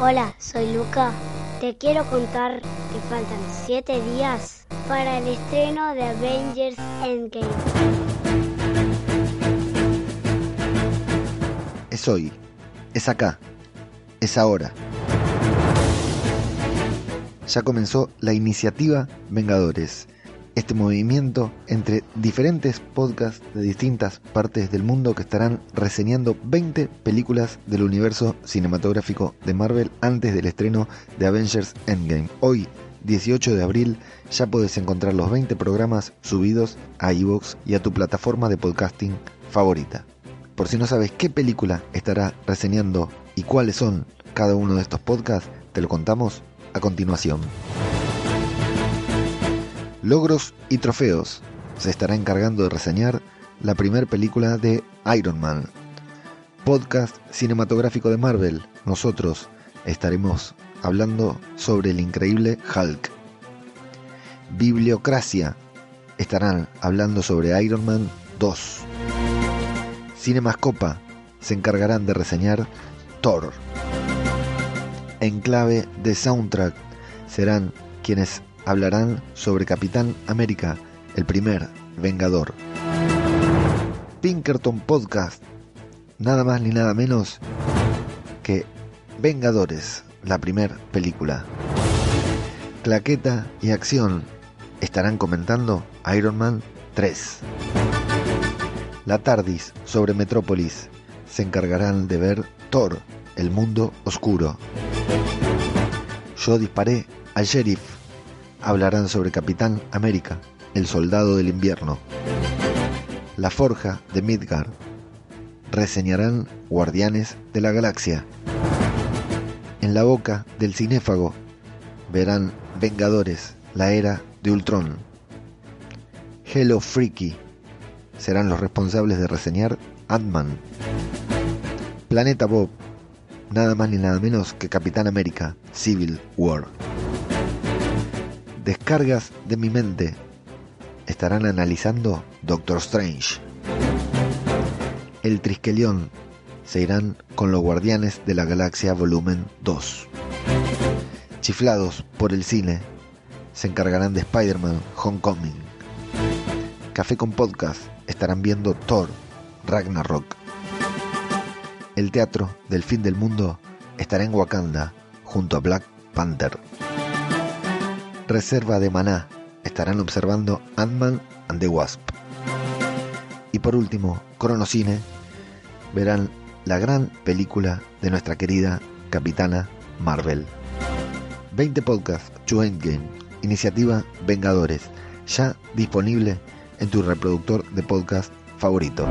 Hola, soy Luca. Te quiero contar que faltan 7 días para el estreno de Avengers Endgame. Es hoy, es acá, es ahora. Ya comenzó la iniciativa Vengadores este movimiento entre diferentes podcasts de distintas partes del mundo que estarán reseñando 20 películas del universo cinematográfico de Marvel antes del estreno de Avengers Endgame. Hoy, 18 de abril, ya puedes encontrar los 20 programas subidos a iVoox y a tu plataforma de podcasting favorita. Por si no sabes qué película estará reseñando y cuáles son cada uno de estos podcasts, te lo contamos a continuación. Logros y trofeos. Se estará encargando de reseñar la primera película de Iron Man. Podcast cinematográfico de Marvel. Nosotros estaremos hablando sobre el increíble Hulk. Bibliocracia. Estarán hablando sobre Iron Man 2. Cinemascopa. Se encargarán de reseñar Thor. En clave de soundtrack serán quienes hablarán sobre Capitán América, el primer Vengador. Pinkerton Podcast, nada más ni nada menos que Vengadores, la primera película. Claqueta y Acción estarán comentando Iron Man 3. La Tardis sobre Metrópolis se encargarán de ver Thor, el mundo oscuro. Yo disparé al sheriff hablarán sobre Capitán América, el soldado del invierno. La Forja de Midgard. Reseñarán Guardianes de la Galaxia. En la boca del cinéfago verán Vengadores, la era de Ultron. Hello Freaky serán los responsables de reseñar Ant-Man. Planeta Bob, nada más ni nada menos que Capitán América, Civil War descargas de mi mente estarán analizando Doctor Strange. El Trisquelión se irán con los Guardianes de la Galaxia Volumen 2. Chiflados por el cine se encargarán de Spider-Man Homecoming. Café con Podcast estarán viendo Thor Ragnarok. El teatro del fin del mundo estará en Wakanda junto a Black Panther. Reserva de Maná estarán observando Ant-Man and the Wasp. Y por último, Cronocine verán la gran película de nuestra querida Capitana Marvel. 20 podcasts to Endgame, iniciativa Vengadores, ya disponible en tu reproductor de podcast favorito.